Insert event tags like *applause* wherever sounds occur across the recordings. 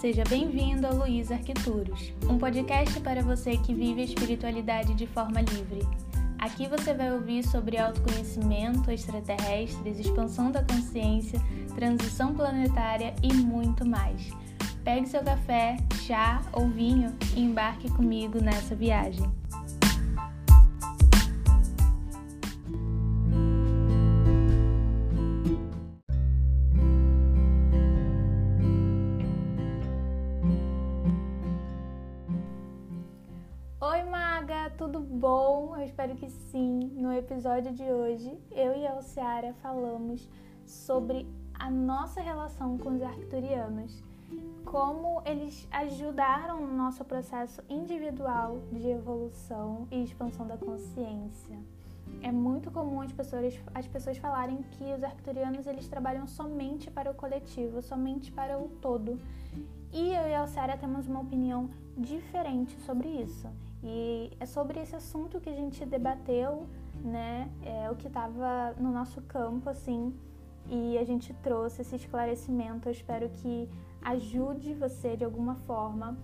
Seja bem-vindo ao Luiz Arquituros, um podcast para você que vive a espiritualidade de forma livre. Aqui você vai ouvir sobre autoconhecimento, extraterrestres, expansão da consciência, transição planetária e muito mais. Pegue seu café, chá ou vinho e embarque comigo nessa viagem. Sim. No episódio de hoje, eu e a Alciara falamos sobre a nossa relação com os arcturianos, como eles ajudaram no nosso processo individual de evolução e expansão da consciência. É muito comum as pessoas, as pessoas falarem que os arcturianos eles trabalham somente para o coletivo, somente para o todo. E eu e a Alciara temos uma opinião diferente sobre isso. E é sobre esse assunto que a gente debateu, né? É o que estava no nosso campo, assim, e a gente trouxe esse esclarecimento. Eu espero que ajude você de alguma forma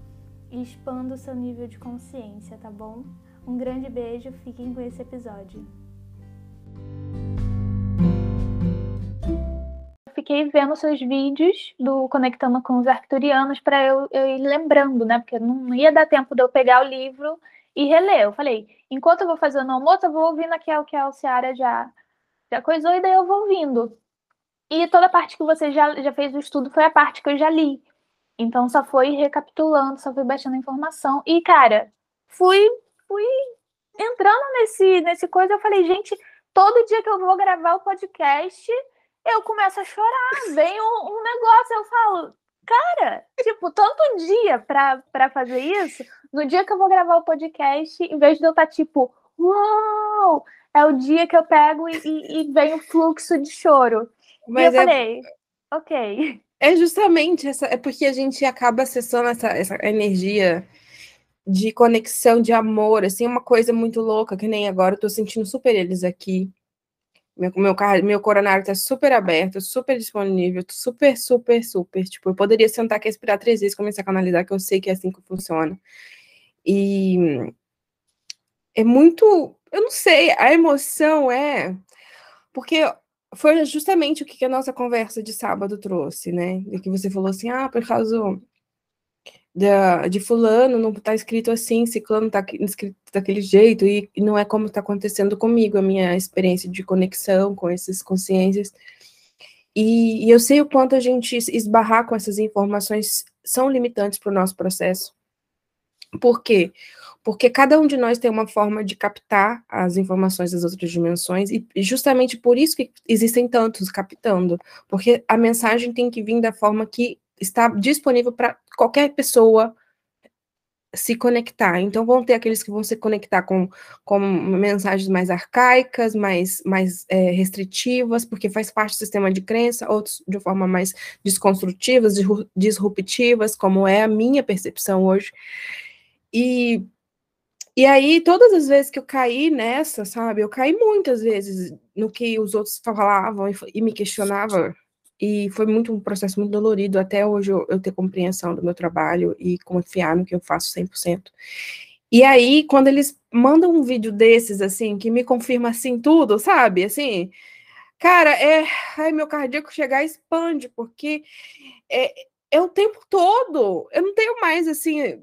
e expanda o seu nível de consciência, tá bom? Um grande beijo, fiquem com esse episódio. Fiquei vendo seus vídeos do Conectando com os Arcturianos para eu, eu, ir lembrando, né? Porque não ia dar tempo de eu pegar o livro e reler. Eu falei, enquanto eu vou fazendo o almoço, eu vou ouvindo aqui o que a Alciara já, já coisou, e daí eu vou ouvindo. E toda a parte que você já, já fez o estudo foi a parte que eu já li. Então só foi recapitulando, só fui baixando informação. E, cara, fui, fui entrando nesse, nesse coisa. Eu falei, gente, todo dia que eu vou gravar o podcast, eu começo a chorar. Vem um, um negócio, eu falo, cara, tipo, tanto dia pra, pra fazer isso, no dia que eu vou gravar o podcast, em vez de eu estar tá, tipo, uau, é o dia que eu pego e, e, e vem o fluxo de choro. Mas e eu é... falei, ok. É justamente essa, é porque a gente acaba acessando essa, essa energia de conexão, de amor, assim, uma coisa muito louca, que nem agora eu tô sentindo super eles aqui. Meu, meu, meu coronário tá super aberto, super disponível, super, super, super. Tipo, eu poderia sentar aqui, respirar três vezes, começar a canalizar, que eu sei que é assim que funciona. E é muito. Eu não sei, a emoção é. Porque foi justamente o que a nossa conversa de sábado trouxe, né? De que você falou assim, ah, por causa da, de fulano não está escrito assim, ciclano está escrito daquele jeito, e, e não é como está acontecendo comigo, a minha experiência de conexão com essas consciências. E, e eu sei o quanto a gente esbarrar com essas informações são limitantes para o nosso processo. Por quê? Porque cada um de nós tem uma forma de captar as informações das outras dimensões, e justamente por isso que existem tantos captando, porque a mensagem tem que vir da forma que está disponível para qualquer pessoa se conectar. Então, vão ter aqueles que vão se conectar com, com mensagens mais arcaicas, mais, mais é, restritivas, porque faz parte do sistema de crença, outros de forma mais desconstrutivas, disruptivas, como é a minha percepção hoje. E, e aí, todas as vezes que eu caí nessa, sabe, eu caí muitas vezes no que os outros falavam e, e me questionavam e foi muito um processo muito dolorido até hoje eu, eu ter compreensão do meu trabalho e confiar no que eu faço 100%. E aí, quando eles mandam um vídeo desses, assim, que me confirma assim tudo, sabe? Assim, cara, é. Ai, meu cardíaco chegar expande, porque é, é o tempo todo. Eu não tenho mais, assim,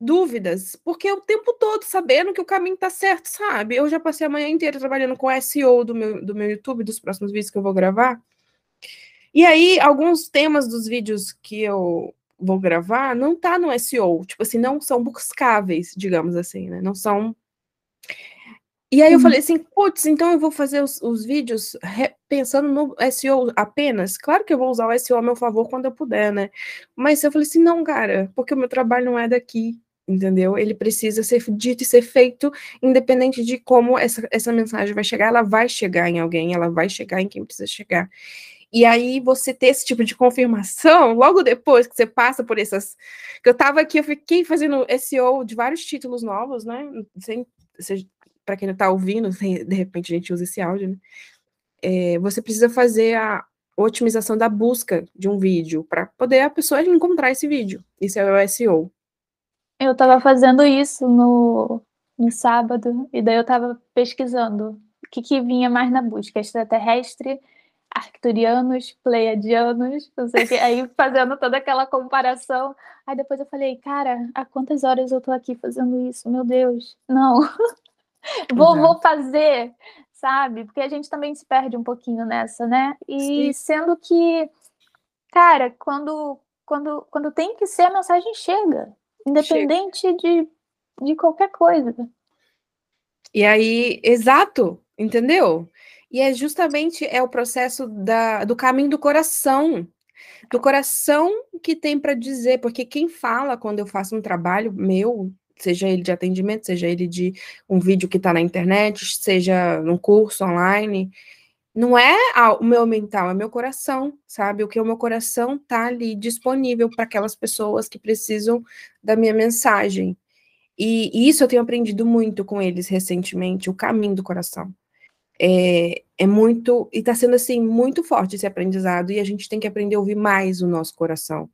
dúvidas, porque é o tempo todo sabendo que o caminho tá certo, sabe? Eu já passei a manhã inteira trabalhando com SEO do meu, do meu YouTube, dos próximos vídeos que eu vou gravar. E aí, alguns temas dos vídeos que eu vou gravar não tá no SEO, tipo assim, não são buscáveis, digamos assim, né? Não são. E aí eu uhum. falei assim, putz, então eu vou fazer os, os vídeos pensando no SEO apenas. Claro que eu vou usar o SEO a meu favor quando eu puder, né? Mas eu falei assim, não, cara, porque o meu trabalho não é daqui, entendeu? Ele precisa ser dito e ser feito, independente de como essa, essa mensagem vai chegar, ela vai chegar em alguém, ela vai chegar em quem precisa chegar. E aí você ter esse tipo de confirmação, *laughs* logo depois que você passa por essas. Que eu tava aqui, eu fiquei fazendo SEO de vários títulos novos, né? Para quem não tá ouvindo, de repente a gente usa esse áudio, né? É, você precisa fazer a, otimização da busca de um vídeo, para poder a pessoa encontrar esse vídeo. Isso é o SEO. Eu estava fazendo isso no, no sábado, e daí eu estava pesquisando o que, que vinha mais na busca, extraterrestre, arcturianos, pleiadianos, não sei o que, aí fazendo toda aquela comparação. Aí depois eu falei, cara, há quantas horas eu tô aqui fazendo isso? Meu Deus, não. *laughs* vou, vou fazer, sabe? Porque a gente também se perde um pouquinho nessa, né? E Sim. sendo que, cara, quando, quando, quando tem que ser, a mensagem chega, independente chega. De, de qualquer coisa. E aí, exato, entendeu? E é justamente é o processo da, do caminho do coração, do coração que tem para dizer, porque quem fala quando eu faço um trabalho meu, seja ele de atendimento, seja ele de um vídeo que está na internet, seja um curso online, não é o meu mental, é meu coração, sabe? O que o meu coração tá ali disponível para aquelas pessoas que precisam da minha mensagem. E, e, isso eu tenho aprendido muito com eles recentemente, o caminho do coração. É, é muito, e está sendo assim, muito forte esse aprendizado, e a gente tem que aprender a ouvir mais o nosso coração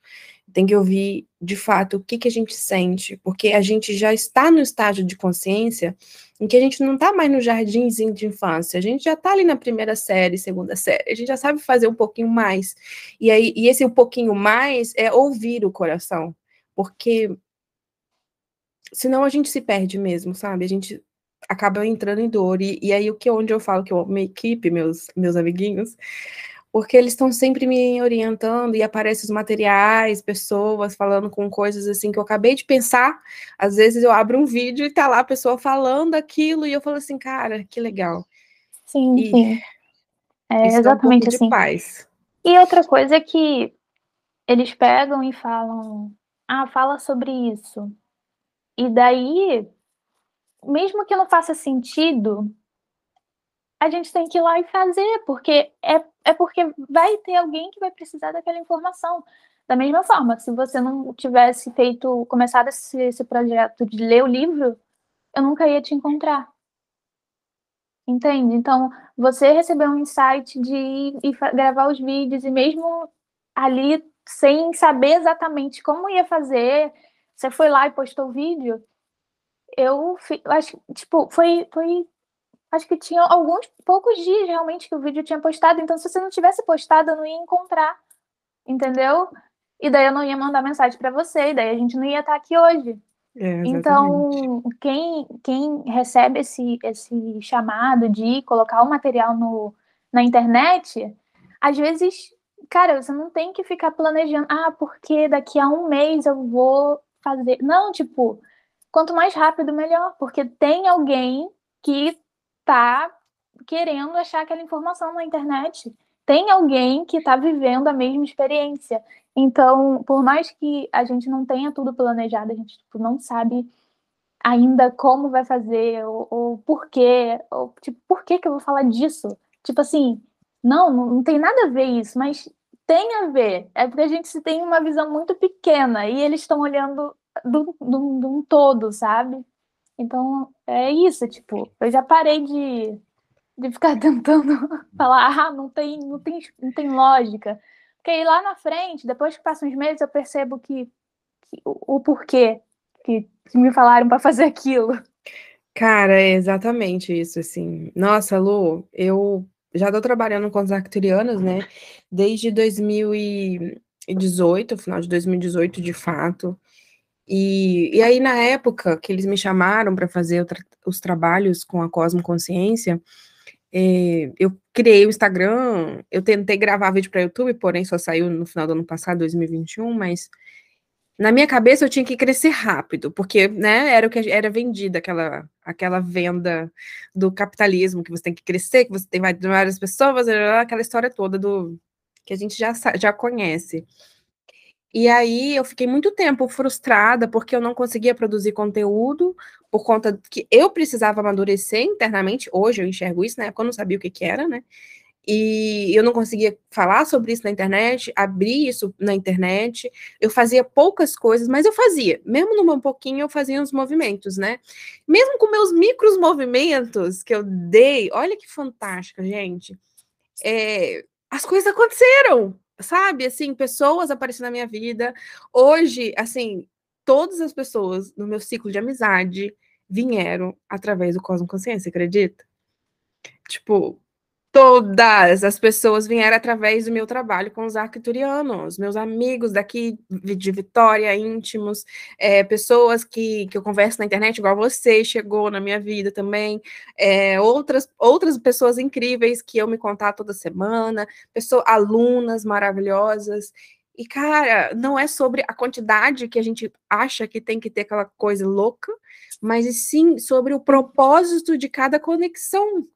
tem que ouvir de fato o que, que a gente sente, porque a gente já está no estágio de consciência em que a gente não está mais no jardinzinho de infância, a gente já está ali na primeira série, segunda série, a gente já sabe fazer um pouquinho mais. E aí, e esse um pouquinho mais é ouvir o coração, porque senão a gente se perde mesmo, sabe? A gente acaba entrando em dor. E, e aí o que onde eu falo que eu minha equipe, meus meus amiguinhos, porque eles estão sempre me orientando e aparecem os materiais, pessoas falando com coisas assim que eu acabei de pensar. Às vezes eu abro um vídeo e tá lá a pessoa falando aquilo e eu falo assim, cara, que legal. Sim, e sim. É exatamente um assim. Paz. E outra coisa é que eles pegam e falam, ah, fala sobre isso. E daí, mesmo que não faça sentido, a gente tem que ir lá e fazer, porque é, é porque vai ter alguém que vai precisar daquela informação. Da mesma forma, se você não tivesse feito, começado esse, esse projeto de ler o livro, eu nunca ia te encontrar. Entende? Então, você recebeu um insight de ir, ir gravar os vídeos, e mesmo ali, sem saber exatamente como ia fazer, você foi lá e postou o vídeo, eu acho, tipo, foi, foi acho que tinha alguns poucos dias realmente que o vídeo tinha postado, então se você não tivesse postado, eu não ia encontrar, entendeu? E daí eu não ia mandar mensagem para você, e daí a gente não ia estar aqui hoje. É, então, quem, quem recebe esse, esse chamado de colocar o material no, na internet, às vezes, cara, você não tem que ficar planejando, ah, porque daqui a um mês eu vou fazer. Não, tipo, quanto mais rápido, melhor, porque tem alguém que está querendo achar aquela informação na internet. Tem alguém que está vivendo a mesma experiência. Então, por mais que a gente não tenha tudo planejado, a gente tipo, não sabe ainda como vai fazer, ou, ou por quê, ou tipo, por que, que eu vou falar disso? Tipo assim, não, não tem nada a ver isso, mas tem a ver. É porque a gente tem uma visão muito pequena e eles estão olhando do, do, do um todo, sabe? Então, é isso, tipo, eu já parei de, de ficar *laughs* tentando falar, ah, não tem, não tem, não tem lógica. Porque aí lá na frente, depois que passam uns meses, eu percebo que, que o, o, porquê que me falaram para fazer aquilo. Cara, é exatamente isso, assim. Nossa, Lu, eu já estou trabalhando com os arcturianos, né? Desde 2018, final de 2018, de fato. E, e aí, na época que eles me chamaram para fazer tra os trabalhos com a Cosmo Consciência, é, eu criei o Instagram, eu tentei gravar vídeo para YouTube, porém só saiu no final do ano passado, 2021, mas na minha cabeça eu tinha que crescer rápido, porque né, era o que era vendida aquela aquela venda do capitalismo, que você tem que crescer, que você tem várias pessoas, aquela história toda do que a gente já, já conhece. E aí eu fiquei muito tempo frustrada porque eu não conseguia produzir conteúdo por conta que eu precisava amadurecer internamente. Hoje eu enxergo isso, na época eu não sabia o que, que era, né? E eu não conseguia falar sobre isso na internet, abrir isso na internet. Eu fazia poucas coisas, mas eu fazia. Mesmo no meu pouquinho, eu fazia uns movimentos, né? Mesmo com meus micros movimentos que eu dei, olha que fantástico, gente. É, as coisas aconteceram, sabe? Assim, pessoas apareceram na minha vida. Hoje, assim, todas as pessoas no meu ciclo de amizade vieram através do Cosmo Consciência, acredita? Tipo, todas as pessoas vieram através do meu trabalho com os arquiturianos, meus amigos daqui de Vitória, íntimos, é, pessoas que, que eu converso na internet, igual você, chegou na minha vida também, é, outras, outras pessoas incríveis que eu me contar toda semana, pessoas, alunas maravilhosas, e, cara, não é sobre a quantidade que a gente acha que tem que ter aquela coisa louca, mas sim sobre o propósito de cada conexão.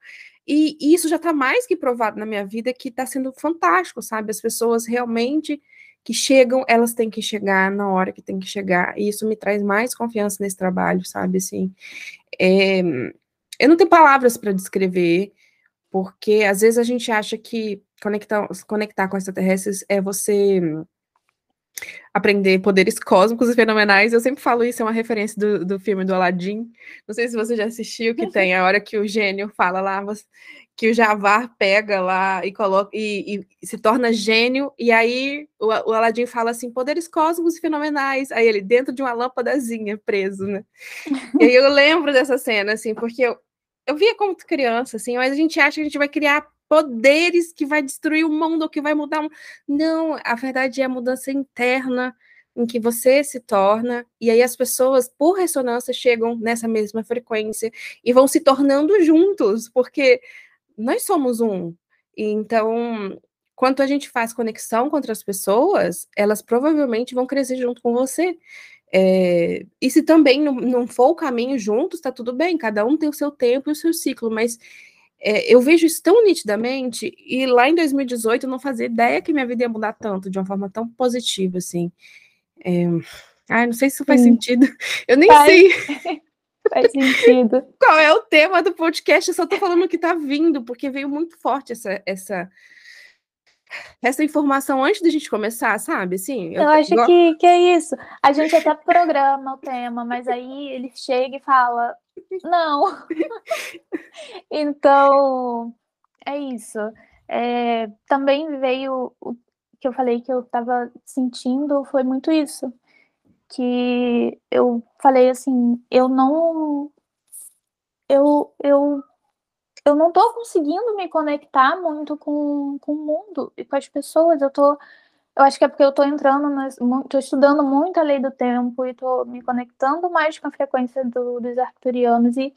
E, e isso já está mais que provado na minha vida que está sendo fantástico, sabe? As pessoas realmente que chegam, elas têm que chegar na hora que tem que chegar. E isso me traz mais confiança nesse trabalho, sabe? Assim, é, eu não tenho palavras para descrever, porque às vezes a gente acha que conectar, conectar com extraterrestres é você aprender poderes cósmicos e fenomenais. Eu sempre falo isso, é uma referência do, do filme do Aladdin. Não sei se você já assistiu, que tem a hora que o gênio fala lá, que o Javar pega lá e coloca e, e se torna gênio, e aí o, o Aladdin fala assim, poderes cósmicos e fenomenais. Aí ele, dentro de uma lâmpadazinha, preso, né? e aí eu lembro dessa cena, assim, porque eu, eu via como criança, assim, mas a gente acha que a gente vai criar poderes que vai destruir o mundo, que vai mudar. Não, a verdade é a mudança interna em que você se torna, e aí as pessoas, por ressonância, chegam nessa mesma frequência e vão se tornando juntos, porque nós somos um. Então, quanto a gente faz conexão com outras pessoas, elas provavelmente vão crescer junto com você. É, e se também não, não for o caminho juntos, tá tudo bem, cada um tem o seu tempo e o seu ciclo, mas é, eu vejo isso tão nitidamente, e lá em 2018 eu não fazia ideia que minha vida ia mudar tanto, de uma forma tão positiva, assim. É... Ai, não sei se isso faz Sim. sentido. *laughs* Eu nem faz. sei. *laughs* Faz sentido. *laughs* Qual é o tema do podcast? Eu só tô falando que tá vindo, porque veio muito forte essa, essa, essa informação antes da gente começar, sabe? Assim, eu, eu acho que, que é isso. A gente até programa o tema, mas aí ele chega e fala: não. *laughs* então, é isso. É, também veio o que eu falei que eu estava sentindo foi muito isso. Que eu falei assim, eu não. Eu, eu, eu não tô conseguindo me conectar muito com, com o mundo e com as pessoas. Eu tô eu acho que é porque eu estou entrando, estou estudando muito a lei do tempo e estou me conectando mais com a frequência do, dos arcturianos e,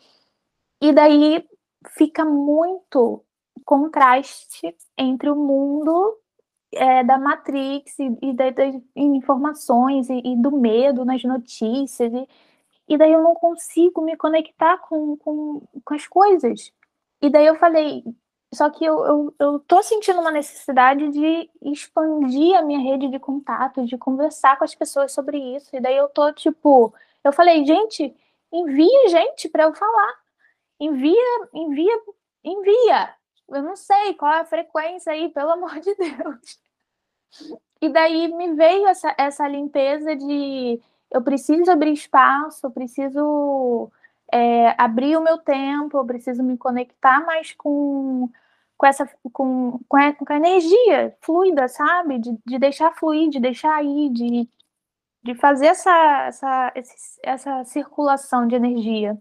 e daí fica muito contraste entre o mundo é, da Matrix e, e das, das informações e, e, do medo nas notícias e, e daí eu não consigo me conectar com, com, com as coisas. E daí eu falei, só que eu, eu, eu tô sentindo uma necessidade de expandir a minha rede de contato, de conversar com as pessoas sobre isso. E daí eu tô, tipo, eu falei, gente, envia gente para eu falar. Envia, envia, envia. Eu não sei qual é a frequência aí, pelo amor de Deus. E daí me veio essa, essa limpeza de eu preciso abrir espaço, eu preciso é, abrir o meu tempo, eu preciso me conectar mais com, com essa com, com, a, com a energia fluida, sabe? De, de deixar fluir, de deixar ir, de, de fazer essa, essa, essa circulação de energia.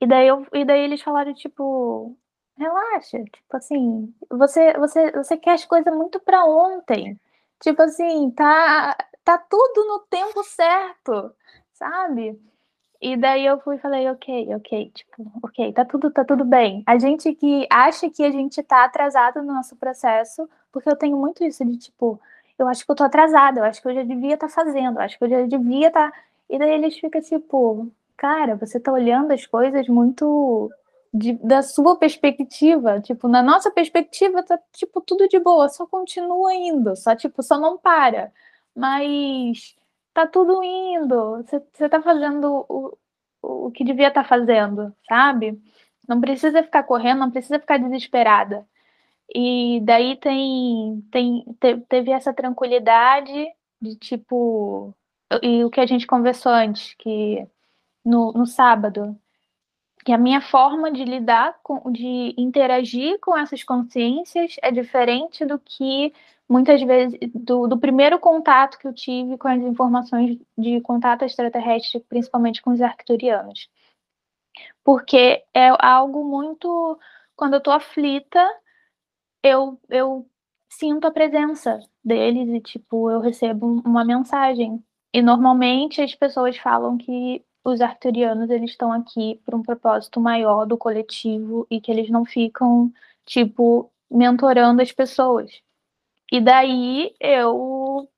E daí, eu, e daí eles falaram, tipo, relaxa, tipo assim, você, você, você quer as coisas muito para ontem. Tipo assim, tá, tá tudo no tempo certo, sabe? E daí eu fui e falei, ok, ok, tipo, ok, tá tudo, tá tudo bem. A gente que acha que a gente tá atrasado no nosso processo, porque eu tenho muito isso de tipo, eu acho que eu tô atrasada, eu acho que eu já devia estar tá fazendo, eu acho que eu já devia estar. Tá... E daí eles ficam tipo, cara, você tá olhando as coisas muito de, da sua perspectiva, tipo, na nossa perspectiva tá tipo tudo de boa, só continua indo, só tipo, só não para. Mas tá tudo indo, você tá fazendo o, o que devia estar tá fazendo, sabe? Não precisa ficar correndo, não precisa ficar desesperada. E daí tem, tem teve essa tranquilidade de tipo. E o que a gente conversou antes, que no, no sábado, que a minha forma de lidar com, de interagir com essas consciências é diferente do que muitas vezes do, do, primeiro contato que eu tive com as informações de contato extraterrestre, principalmente com os arcturianos. Porque é algo muito. Quando eu tô aflita, eu, eu sinto a presença deles e, tipo, eu recebo uma mensagem. E normalmente as pessoas falam que os arcturianos eles estão aqui por um propósito maior do coletivo e que eles não ficam, tipo, mentorando as pessoas. E daí eu,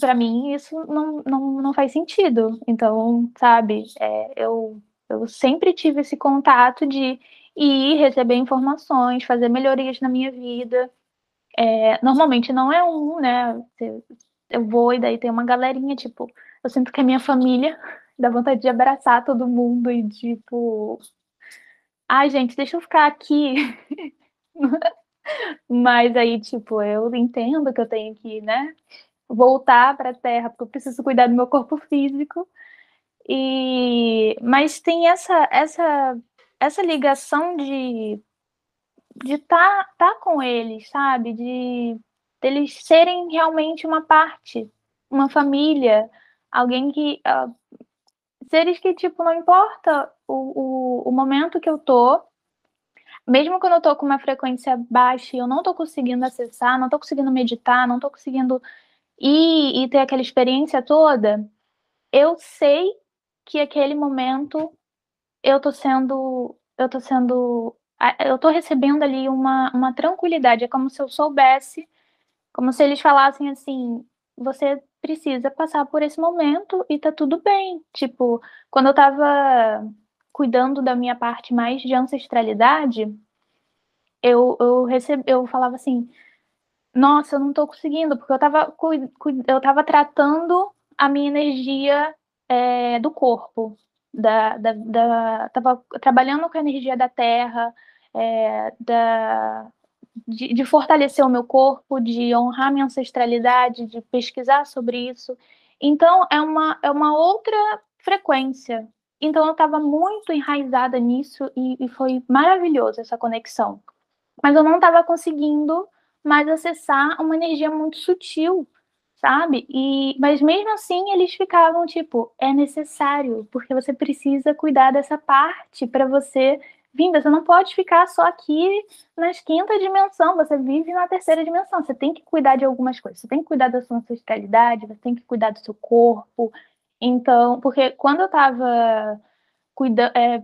para mim, isso não, não, não faz sentido. Então, sabe, é, eu, eu sempre tive esse contato de ir receber informações, fazer melhorias na minha vida. É, normalmente não é um, né? Eu vou e daí tem uma galerinha, tipo, eu sinto que a minha família *laughs* dá vontade de abraçar todo mundo e tipo. Ai, gente, deixa eu ficar aqui. *laughs* Mas aí, tipo, eu entendo que eu tenho que, né, voltar para a Terra, porque eu preciso cuidar do meu corpo físico. E mas tem essa essa essa ligação de de estar tá, tá com eles, sabe? De deles serem realmente uma parte, uma família, alguém que uh, seres que tipo não importa o, o, o momento que eu tô, mesmo quando eu tô com uma frequência baixa e eu não tô conseguindo acessar, não tô conseguindo meditar, não tô conseguindo ir e ter aquela experiência toda, eu sei que aquele momento eu tô sendo, eu tô sendo, eu tô recebendo ali uma, uma tranquilidade, é como se eu soubesse, como se eles falassem assim, você precisa passar por esse momento e tá tudo bem. Tipo, quando eu tava cuidando da minha parte mais de ancestralidade, eu, eu, receb... eu falava assim, nossa, eu não tô conseguindo, porque eu tava, cu... eu tava tratando a minha energia é, do corpo, da, da, da, tava trabalhando com a energia da terra, é, da, de, de, fortalecer o meu corpo, de honrar minha ancestralidade, de pesquisar sobre isso. Então, é uma, é uma outra frequência. Então, eu estava muito enraizada nisso e, e foi maravilhoso essa conexão. Mas eu não estava conseguindo mais acessar uma energia muito sutil, sabe? E, mas mesmo assim eles ficavam tipo, é necessário, porque você precisa cuidar dessa parte para você Vinda, você não pode ficar só aqui nas quinta dimensão, você vive na terceira dimensão. Você tem que cuidar de algumas coisas. Você tem que cuidar da sua ancestralidade, você tem que cuidar do seu corpo. Então, porque quando eu estava é,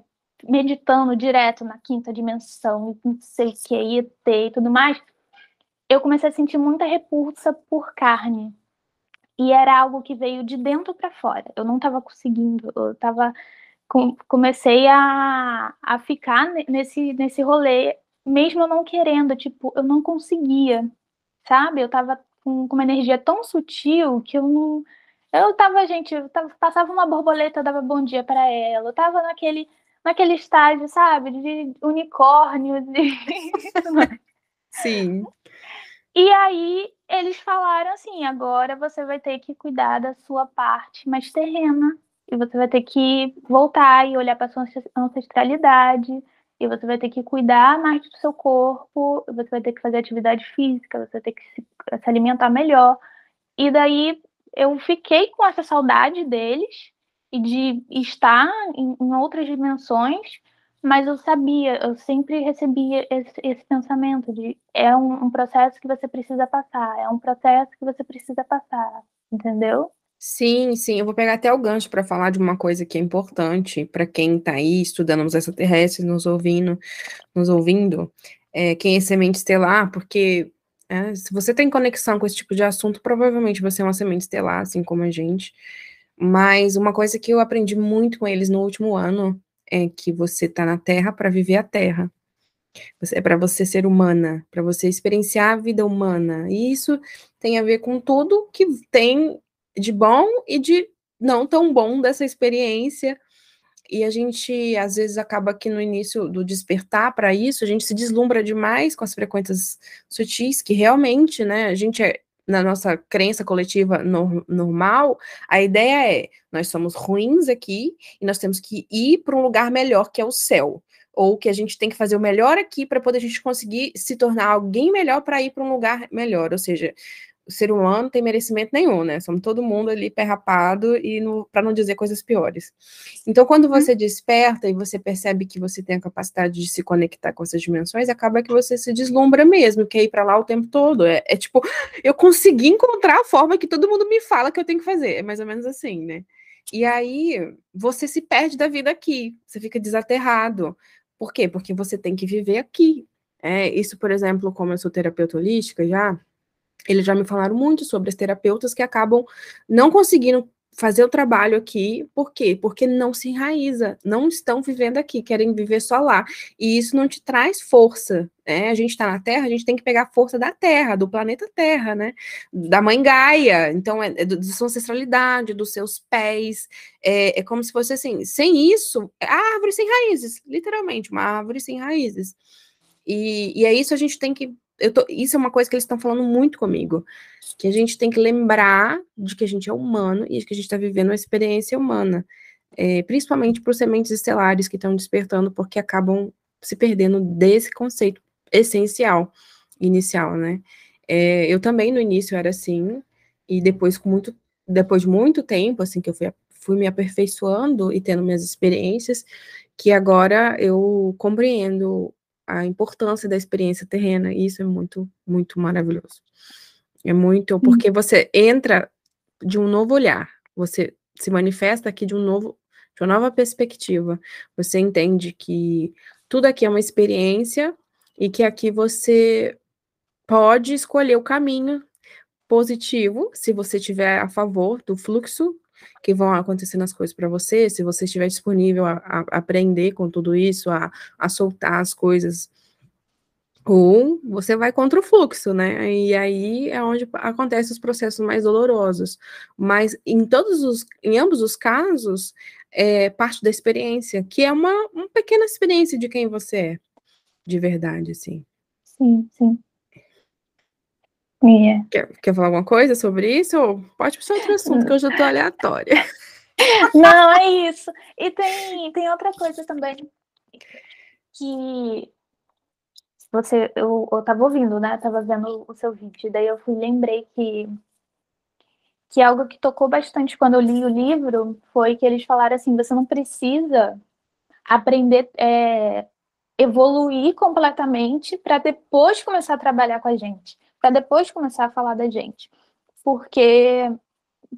meditando direto na quinta dimensão, não sei o que, ET e tudo mais, eu comecei a sentir muita repulsa por carne. E era algo que veio de dentro para fora. Eu não estava conseguindo, eu estava comecei a, a ficar nesse, nesse rolê, mesmo eu não querendo, tipo, eu não conseguia, sabe? Eu tava com, com uma energia tão sutil que eu não. Eu tava, gente, eu tava, passava uma borboleta, eu dava bom dia para ela, eu tava naquele, naquele estágio, sabe, de unicórnio, de... *laughs* Sim. E aí eles falaram assim: agora você vai ter que cuidar da sua parte mais terrena, e você vai ter que voltar e olhar para sua ancestralidade, e você vai ter que cuidar mais do seu corpo, você vai ter que fazer atividade física, você vai ter que se, se alimentar melhor. E daí eu fiquei com essa saudade deles e de estar em, em outras dimensões, mas eu sabia, eu sempre recebia esse, esse pensamento de é um, um processo que você precisa passar, é um processo que você precisa passar, entendeu? Sim, sim, eu vou pegar até o gancho para falar de uma coisa que é importante para quem está aí estudando os extraterrestres, nos ouvindo, nos ouvindo, é, quem é semente estelar, porque é, se você tem conexão com esse tipo de assunto, provavelmente você é uma semente estelar, assim como a gente. Mas uma coisa que eu aprendi muito com eles no último ano é que você está na Terra para viver a Terra. É para você ser humana, para você experienciar a vida humana. E isso tem a ver com tudo que tem de bom e de não tão bom dessa experiência. E a gente, às vezes, acaba que no início do despertar para isso, a gente se deslumbra demais com as frequências sutis, que realmente, né, a gente é, na nossa crença coletiva no, normal, a ideia é: nós somos ruins aqui e nós temos que ir para um lugar melhor que é o céu. Ou que a gente tem que fazer o melhor aqui para poder a gente conseguir se tornar alguém melhor para ir para um lugar melhor. Ou seja, o ser humano tem merecimento nenhum, né? Somos todo mundo ali perrapado e para não dizer coisas piores. Então, quando uhum. você desperta e você percebe que você tem a capacidade de se conectar com essas dimensões, acaba que você se deslumbra mesmo, quer ir para lá o tempo todo. É, é, tipo, eu consegui encontrar a forma que todo mundo me fala que eu tenho que fazer. É mais ou menos assim, né? E aí você se perde da vida aqui, você fica desaterrado. Por quê? Porque você tem que viver aqui. É, isso, por exemplo, como eu sou terapeuta holística já, eles já me falaram muito sobre as terapeutas que acabam não conseguindo fazer o trabalho aqui, por quê? Porque não se enraiza, não estão vivendo aqui, querem viver só lá. E isso não te traz força, né? A gente está na Terra, a gente tem que pegar a força da Terra, do planeta Terra, né? Da mãe Gaia, então é, é da sua ancestralidade, dos seus pés, é, é como se fosse assim, sem isso, é árvore sem raízes, literalmente, uma árvore sem raízes. E, e é isso a gente tem que tô, isso é uma coisa que eles estão falando muito comigo, que a gente tem que lembrar de que a gente é humano e que a gente está vivendo uma experiência humana, é, principalmente para os sementes estelares que estão despertando, porque acabam se perdendo desse conceito essencial, inicial, né? É, eu também no início era assim, e depois com muito, depois de muito tempo, assim, que eu fui, fui me aperfeiçoando e tendo minhas experiências, que agora eu compreendo a importância da experiência terrena, e isso é muito, muito maravilhoso. É muito, porque você entra de um novo olhar, você se manifesta aqui de um novo, de uma nova perspectiva. Você entende que tudo aqui é uma experiência e que aqui você pode escolher o caminho positivo, se você estiver a favor do fluxo que vão acontecendo as coisas para você, se você estiver disponível a, a, aprender com tudo isso, a, a soltar as coisas, ou você vai contra o fluxo, né? E aí é onde acontecem os processos mais dolorosos. Mas em todos os, em ambos os casos, é parte da experiência, que é uma, uma pequena experiência de quem você é, de verdade, assim. Sim, sim. Yeah. Quer, quer falar alguma coisa sobre isso? Ou pode puxar outro assunto, que eu já tô aleatória. *laughs* Não, é isso. E tem, tem outra coisa também que você eu, eu tava ouvindo, né? tava vendo o seu vídeo, daí eu fui lembrei que que algo que tocou bastante quando eu li o livro foi que eles falaram assim: você não precisa aprender, é, evoluir completamente para depois começar a trabalhar com a gente para depois começar a falar da gente. Porque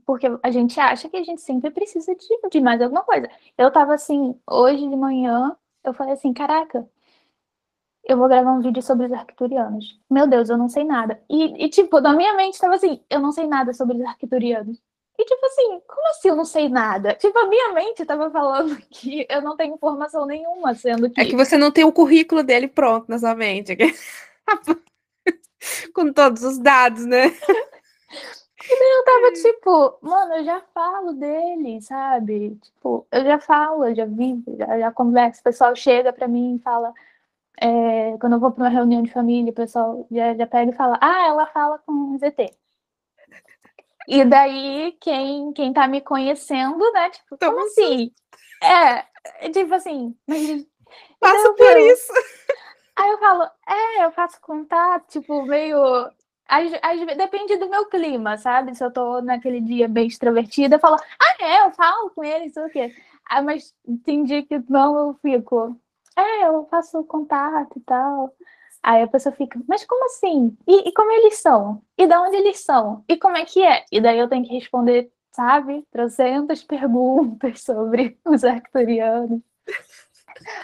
porque a gente acha que a gente sempre precisa de, de mais alguma coisa. Eu tava assim, hoje de manhã, eu falei assim, caraca, eu vou gravar um vídeo sobre os arcturianos. Meu Deus, eu não sei nada. E, e tipo, na minha mente tava assim, eu não sei nada sobre os arcturianos. E tipo assim, como assim eu não sei nada? Tipo, a minha mente tava falando *laughs* que eu não tenho informação nenhuma, sendo que... É que você não tem o currículo dele pronto na sua mente. *laughs* com todos os dados, né? E daí eu tava tipo, mano, eu já falo dele, sabe? Tipo, eu já falo, eu já vi, já, já converso. O pessoal chega pra mim e fala, é, quando eu vou pra uma reunião de família, o pessoal já, já pega e fala, ah, ela fala com ZT. E daí, quem, quem tá me conhecendo, né? Tipo, como assim? É, tipo assim, mas. Passa por isso. Aí eu falo, é, eu faço contato, tipo, meio. Às, às, depende do meu clima, sabe? Se eu tô naquele dia bem extrovertida, eu falo, ah, é, eu falo com ele, sei o quê. Ah, mas tem dia que não, eu fico, é, eu faço contato e tal. Aí a pessoa fica, mas como assim? E, e como eles são? E de onde eles são? E como é que é? E daí eu tenho que responder, sabe, trocentas *laughs* perguntas sobre os arcturianos.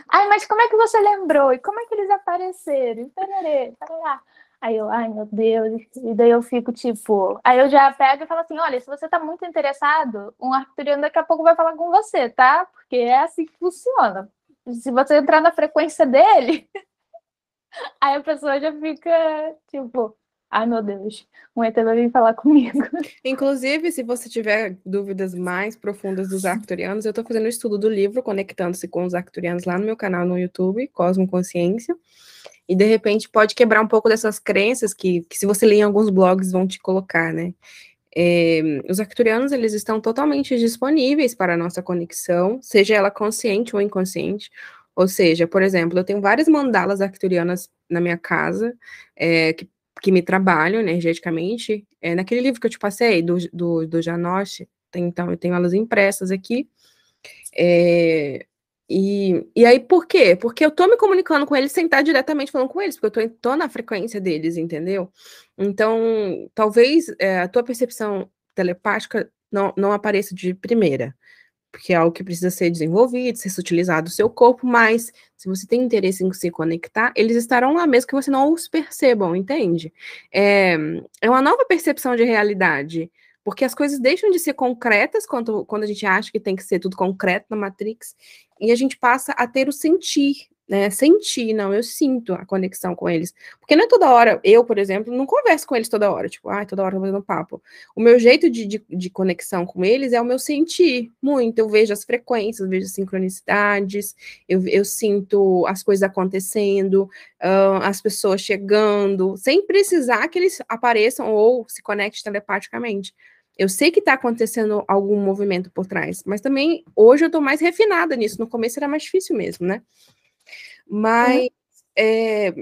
Ai, mas como é que você lembrou? E como é que eles apareceram? Tararê, tarará. Aí eu, ai meu Deus, e daí eu fico tipo. Aí eu já pego e falo assim: olha, se você tá muito interessado, um arcturiano daqui a pouco vai falar com você, tá? Porque é assim que funciona. Se você entrar na frequência dele, *laughs* aí a pessoa já fica tipo, Ai, meu Deus, um ET vai vir falar *laughs* comigo. Inclusive, se você tiver dúvidas mais profundas dos arcturianos, eu estou fazendo o estudo do livro Conectando-se com os Arcturianos lá no meu canal no YouTube, Cosmo Consciência. E de repente pode quebrar um pouco dessas crenças que, que se você ler em alguns blogs vão te colocar, né? É, os arcturianos, eles estão totalmente disponíveis para a nossa conexão, seja ela consciente ou inconsciente. Ou seja, por exemplo, eu tenho várias mandalas arcturianas na minha casa, é, que, que me trabalham energeticamente. É, naquele livro que eu te passei, do, do, do Janoche, então eu tenho elas impressas aqui. É, e, e aí, por quê? Porque eu tô me comunicando com eles sem estar diretamente falando com eles, porque eu tô, tô na frequência deles, entendeu? Então, talvez é, a tua percepção telepática não, não apareça de primeira, porque é algo que precisa ser desenvolvido, ser utilizado o seu corpo, mas se você tem interesse em se conectar, eles estarão lá mesmo que você não os percebam, entende? É, é uma nova percepção de realidade. Porque as coisas deixam de ser concretas quando, quando a gente acha que tem que ser tudo concreto na Matrix, e a gente passa a ter o sentir, né? Sentir, não, eu sinto a conexão com eles. Porque não é toda hora, eu, por exemplo, não converso com eles toda hora, tipo, ai, ah, toda hora tô fazendo papo. O meu jeito de, de, de, conexão com eles é o meu sentir muito. Eu vejo as frequências, vejo as sincronicidades, eu, eu sinto as coisas acontecendo, uh, as pessoas chegando, sem precisar que eles apareçam ou se conectem telepaticamente. Eu sei que está acontecendo algum movimento por trás, mas também hoje eu estou mais refinada nisso. No começo era mais difícil mesmo, né? Mas uhum. é,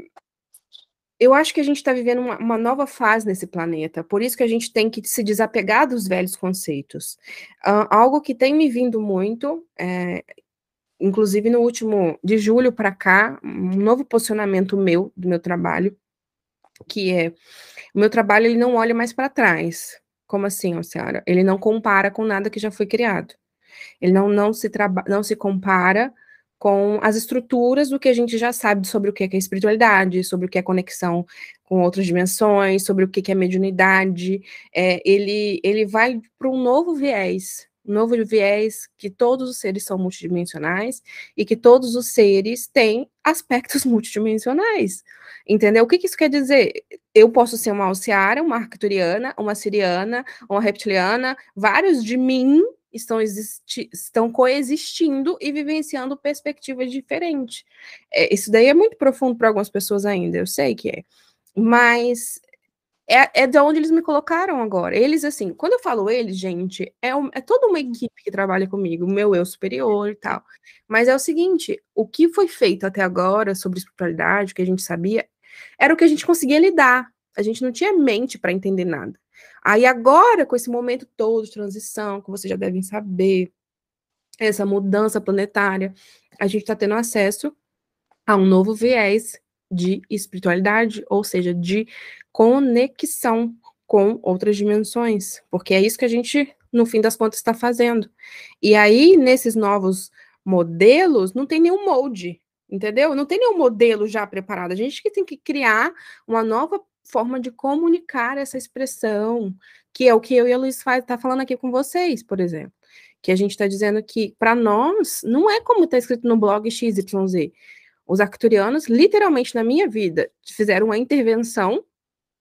eu acho que a gente está vivendo uma, uma, nova fase nesse planeta, por isso que a gente tem que se desapegar dos velhos conceitos. Uh, algo que tem me vindo muito, é, inclusive no último, de julho para cá, um novo posicionamento meu, do meu trabalho, que é, o meu trabalho ele não olha mais para trás, como assim, ó? Ele não compara com nada que já foi criado. Ele não, não, se, não se compara com as estruturas do que a gente já sabe sobre o que é, espiritualidade, sobre o que é conexão com outras dimensões, sobre o que é mediunidade. É, ele, ele vai para um novo viés, um novo viés que todos os seres são multidimensionais e que todos os seres têm aspectos *laughs* multidimensionais. Entendeu? O que, que isso quer dizer? Eu posso ser uma alciara, uma arcturiana, uma siriana, uma reptiliana, vários de mim estão, estão coexistindo e vivenciando perspectivas diferentes. É, isso daí é muito profundo para algumas pessoas ainda, eu sei que é. Mas é, é de onde eles me colocaram agora. Eles, assim, quando eu falo eles, gente, é, um, é toda uma equipe que trabalha comigo, meu eu superior e tal. Mas é o seguinte: o que foi feito até agora sobre espiritualidade, o que a gente sabia, era o que a gente conseguia lidar. A gente não tinha mente para entender nada. Aí agora, com esse momento todo de transição, que vocês já devem saber, essa mudança planetária, a gente está tendo acesso a um novo viés de espiritualidade, ou seja, de conexão com outras dimensões, porque é isso que a gente, no fim das contas, está fazendo. E aí, nesses novos modelos, não tem nenhum molde, entendeu? Não tem nenhum modelo já preparado. A gente que tem que criar uma nova forma de comunicar essa expressão, que é o que eu e a Luiz está falando aqui com vocês, por exemplo. Que a gente está dizendo que, para nós, não é como está escrito no blog XYZ. Os arcturianos, literalmente na minha vida, fizeram uma intervenção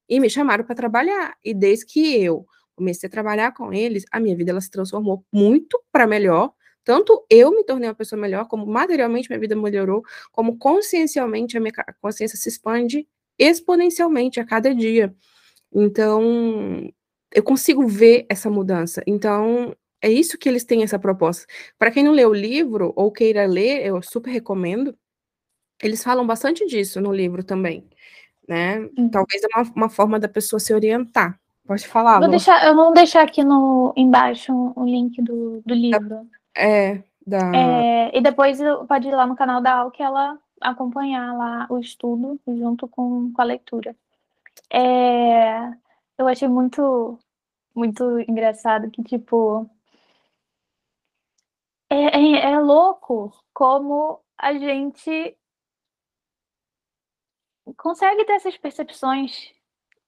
e me chamaram para trabalhar. E desde que eu comecei a trabalhar com eles, a minha vida ela se transformou muito para melhor. Tanto eu me tornei uma pessoa melhor, como materialmente minha vida melhorou, como consciencialmente a minha consciência se expande exponencialmente a cada dia. Então, eu consigo ver essa mudança. Então, é isso que eles têm essa proposta. Para quem não leu o livro ou queira ler, eu super recomendo. Eles falam bastante disso no livro também né? Uhum. Talvez é uma, uma, forma da pessoa se orientar. Pode falar. Vou deixar, eu vou deixar aqui no embaixo o um, link do, do livro. É, da... É, e depois pode ir lá no canal da Al que ela acompanhar lá o estudo junto com, com a leitura. É, eu achei muito muito engraçado que tipo é, é, é louco como a gente consegue ter essas percepções.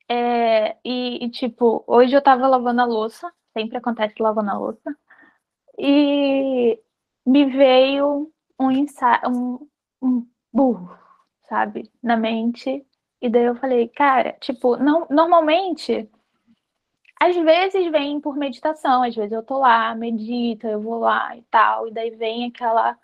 É, e, e, tipo, hoje eu tava lavando a louça, sempre acontece lavando a louça, e me veio um, um, um burro, sabe, na mente. E daí eu falei, cara, tipo, não, normalmente, às vezes vem por meditação, às vezes eu tô lá, medito, eu vou lá e tal, e daí vem aquela,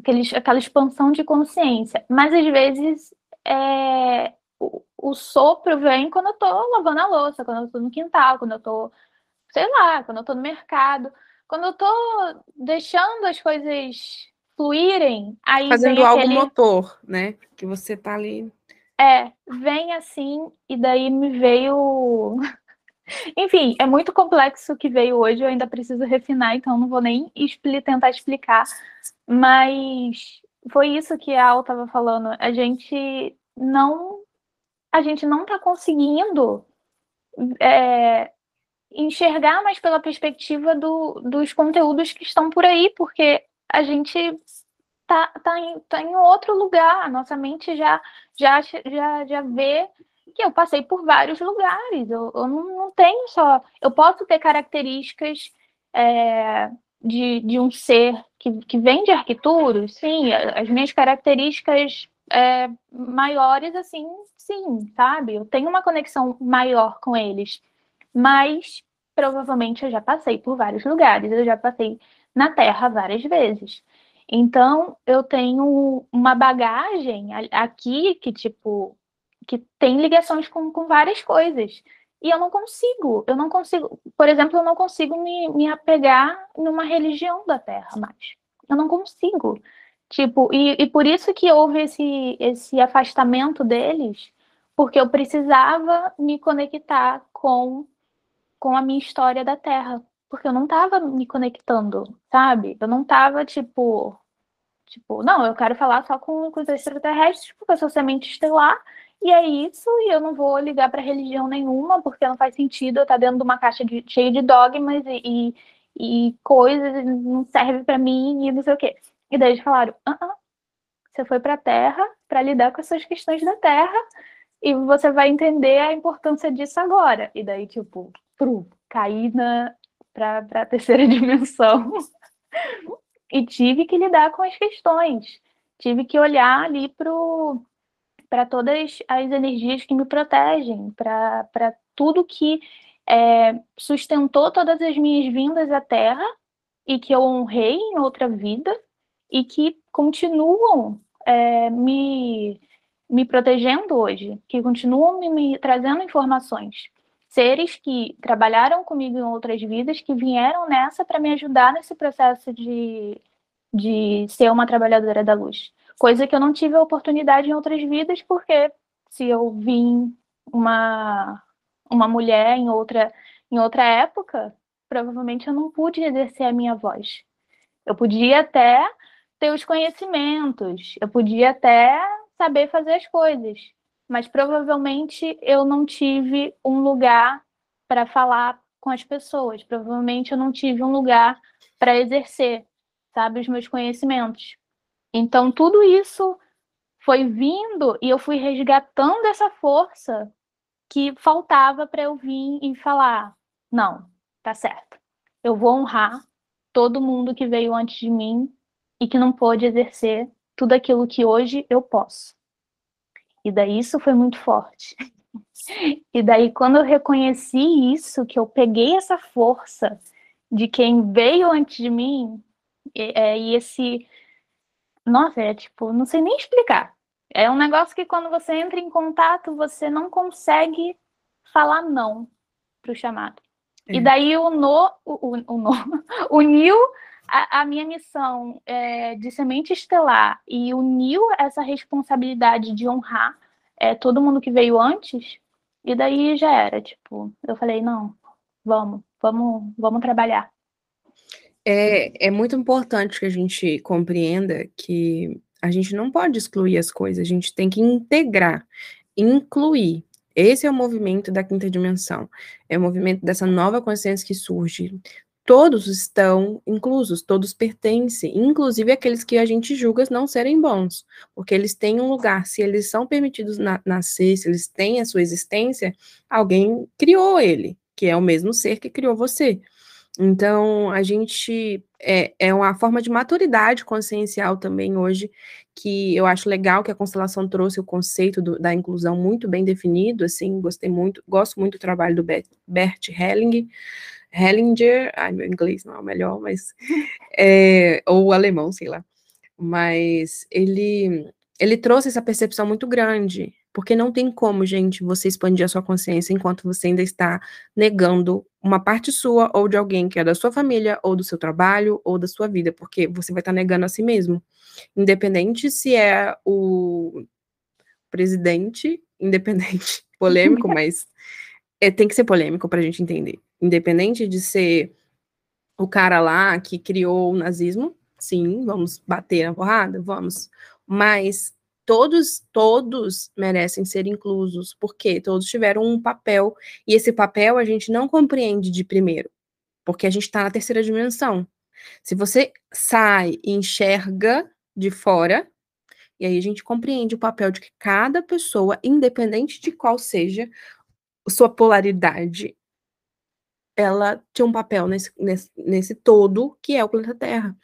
aquele, aquela expansão de consciência. Mas às vezes é, o, o, sopro vem quando eu tô lavando a louça, quando eu tô no quintal, quando eu tô, sei lá, quando eu tô no mercado. Quando eu tô deixando as coisas fluírem, aí Fazendo algo aquele... motor, né? Que você tá ali. É, vem assim, e daí me veio. *laughs* Enfim, é muito complexo o que veio hoje, eu ainda preciso refinar, então não vou nem expli tentar explicar. Mas foi isso que a Al estava falando. A gente não. A gente não está conseguindo é, enxergar mais pela perspectiva do, dos conteúdos que estão por aí, porque a gente tá, tá, em, tá em outro lugar, a nossa mente já, já, já, já vê que eu passei por vários lugares, eu, eu não, não tenho só. Eu posso ter características é, de, de um ser que, que vem de arquitetura, sim, as minhas características é, maiores, assim, sim, sabe? Eu tenho uma conexão maior com eles mas provavelmente eu já passei por vários lugares, eu já passei na Terra várias vezes. Então, eu tenho uma bagagem aqui que, tipo, que tem ligações com, com várias coisas. E eu não consigo, eu não consigo, por exemplo, eu não consigo me, me apegar numa religião da Terra mais. Eu não consigo. Tipo, e, e por isso que houve esse, esse afastamento deles, porque eu precisava me conectar com com a minha história da Terra, porque eu não estava me conectando, sabe? Eu não estava tipo, tipo, não, eu quero falar só com, com os extraterrestres porque eu sou semente estelar e é isso, e eu não vou ligar para religião nenhuma, porque não faz sentido eu estar tá dentro de uma caixa de, cheia de dogmas e, e, e coisas, não serve para mim e não sei o quê. E daí eles falaram: uh -uh, você foi para a Terra para lidar com essas questões da Terra e você vai entender a importância disso agora. E daí, tipo, pro, caí na para a *laughs* terceira dimensão. E tive que lidar com as questões, tive que olhar ali para todas as energias que me protegem, para tudo que é, sustentou todas as minhas vindas à Terra e que eu honrei em outra vida e que continuam é, me, me protegendo hoje, que continuam me, me trazendo informações seres que trabalharam comigo em outras vidas, que vieram nessa para me ajudar nesse processo de, de ser uma trabalhadora da luz. Coisa que eu não tive a oportunidade em outras vidas, porque se eu vim uma, uma mulher em outra, em outra época, provavelmente eu não pude exercer a minha voz. Eu podia até ter os conhecimentos, eu podia até saber fazer as coisas, mas provavelmente eu não tive um lugar para falar com as pessoas, provavelmente eu não tive um lugar para exercer, sabe, os meus conhecimentos. Então tudo isso foi vindo e eu fui resgatando essa força que faltava para eu vir e falar: não, tá certo. Eu vou honrar todo mundo que veio antes de mim e que não pôde exercer tudo aquilo que hoje eu posso. E daí isso foi muito forte. E daí quando eu reconheci isso, que eu peguei essa força de quem veio antes de mim, e, é, e esse nossa, é tipo, não sei nem explicar. É um negócio que quando você entra em contato, você não consegue falar não para o chamado. É. E daí o no, o, o, o no, *laughs* uniu a, a minha missão é, de semente estelar e uniu essa responsabilidade de honrar é, todo mundo que veio antes, e daí já era, tipo, eu falei, não, vamos, vamos, vamos trabalhar. É, é muito importante que a gente compreenda que a gente não pode excluir as coisas, a gente tem que integrar, incluir. Esse é o movimento da quinta dimensão, é o movimento dessa nova consciência que surge. Todos estão inclusos, todos pertencem, inclusive aqueles que a gente julga não serem bons, porque eles têm um lugar, se eles são permitidos na nascer, se eles têm a sua existência, alguém criou ele, que é o mesmo ser que criou você. Então, a gente é, é uma forma de maturidade consciencial também hoje, que eu acho legal que a constelação trouxe o conceito do, da inclusão muito bem definido, assim, gostei muito, gosto muito do trabalho do Bert Helling, Hellinger, ai, meu inglês não é o melhor, mas. *laughs* É, ou alemão, sei lá. Mas ele ele trouxe essa percepção muito grande, porque não tem como, gente, você expandir a sua consciência enquanto você ainda está negando uma parte sua ou de alguém que é da sua família, ou do seu trabalho, ou da sua vida, porque você vai estar negando a si mesmo. Independente se é o presidente, *laughs* independente, *laughs* polêmico, *laughs* mas é, tem que ser polêmico para a gente entender. Independente de ser o cara lá que criou o nazismo, sim, vamos bater na porrada, vamos mas todos todos merecem ser inclusos, porque todos tiveram um papel e esse papel a gente não compreende de primeiro, porque a gente está na terceira dimensão. Se você sai e enxerga de fora, e aí a gente compreende o papel de que cada pessoa, independente de qual seja sua polaridade, ela tinha um papel nesse, nesse, nesse todo que é o planeta Terra,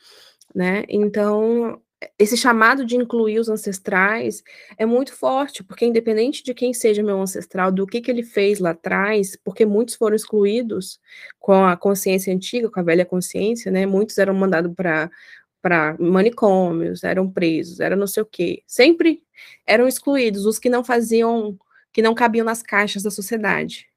né? Então, esse chamado de incluir os ancestrais é muito forte, porque independente de quem seja meu ancestral, do que, que ele fez lá atrás, porque muitos foram excluídos com a consciência antiga, com a velha consciência, né? Muitos eram mandados para para manicômios, eram presos, era não sei o quê. Sempre eram excluídos os que não faziam, que não cabiam nas caixas da sociedade.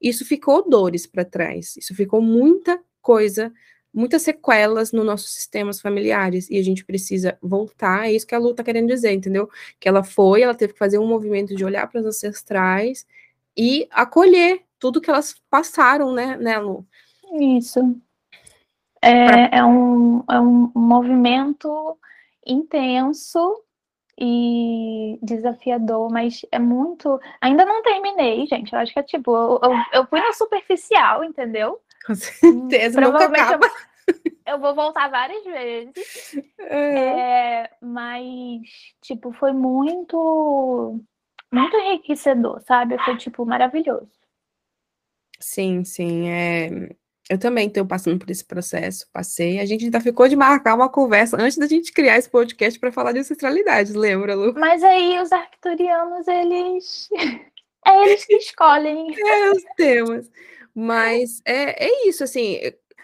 Isso ficou dores para trás, isso ficou muita coisa muitas sequelas nos nossos sistemas familiares e a gente precisa voltar. É isso que a Lu está querendo dizer, entendeu? Que ela foi, ela teve que fazer um movimento de olhar para os ancestrais e acolher tudo que elas passaram, né, né Lu? Isso. É, pra... é, um, é um movimento intenso e desafiador, mas é muito. Ainda não terminei, gente. Eu acho que é tipo, eu, eu, eu fui no superficial, entendeu? Com certeza, nunca acaba. Eu, eu, vou voltar várias vezes. É. É, mas, tipo, foi muito, muito enriquecedor, sabe? Foi, tipo, maravilhoso. Sim, sim. É... Eu também estou passando por esse processo, passei. A gente ainda ficou de marcar uma conversa antes da gente criar esse podcast para falar de ancestralidade, lembra, Lu? Mas aí os arcturianos, eles. É eles que escolhem. É, os temas. Mas é, é isso, assim,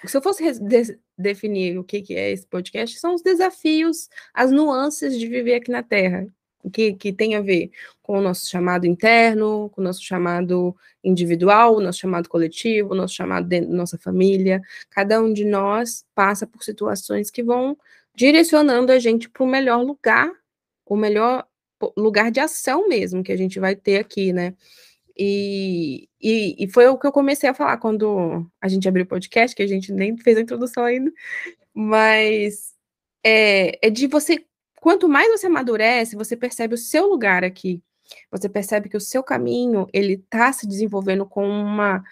se eu fosse de definir o que, que é esse podcast, são os desafios, as nuances de viver aqui na Terra, que, que tem a ver com o nosso chamado interno, com o nosso chamado individual, o nosso chamado coletivo, o nosso chamado dentro da nossa família. Cada um de nós passa por situações que vão direcionando a gente para o melhor lugar, o melhor lugar de ação mesmo que a gente vai ter aqui, né? E, e, e, foi o que eu comecei a falar quando a gente abriu o podcast, que a gente nem fez a introdução ainda, mas é, é de você, quanto mais você amadurece, você percebe o seu lugar aqui, você percebe que o seu caminho, ele está se desenvolvendo com uma,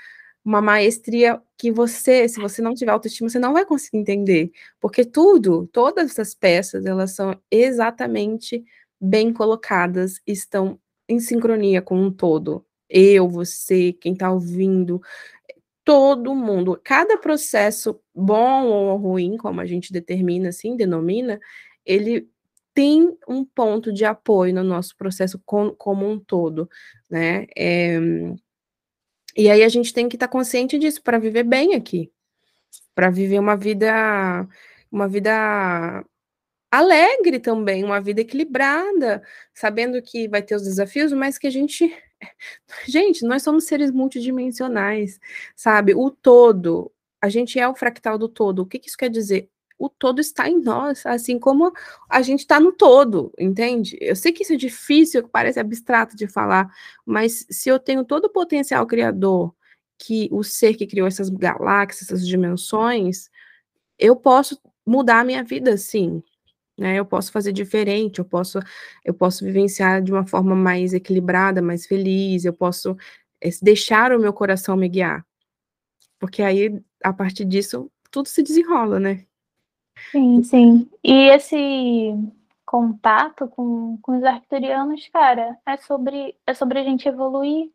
uma maestria que você, se você não tiver autoestima, você não vai conseguir entender, porque tudo, todas essas peças, elas são exatamente bem colocadas, estão em sincronia com um todo, eu, você, quem está ouvindo, todo mundo. Cada processo, bom ou ruim, como a gente determina, assim, denomina, ele tem um ponto de apoio no nosso processo com, como um todo, né? É, e aí a gente tem que estar tá consciente disso para viver bem aqui, para viver uma vida, uma vida alegre também, uma vida equilibrada, sabendo que vai ter os desafios, mas que a gente *laughs* Gente, nós somos seres multidimensionais, sabe? O todo, a gente é o fractal do todo. O que, que isso quer dizer? O todo está em nós, assim como a gente está no todo, entende? Eu sei que isso é difícil, parece abstrato de falar, mas se eu tenho todo o potencial criador que o ser que criou essas galáxias, essas dimensões, eu posso mudar a minha vida, sim, né? Eu posso fazer diferente, eu posso, eu posso vivenciar de uma forma mais equilibrada, mais feliz, eu posso é, deixar o meu coração me guiar. Porque aí, a partir disso, tudo se desenrola, né? Sim, sim. E esse contato com, com os arcturianos, cara, é sobre, é sobre a gente evoluir,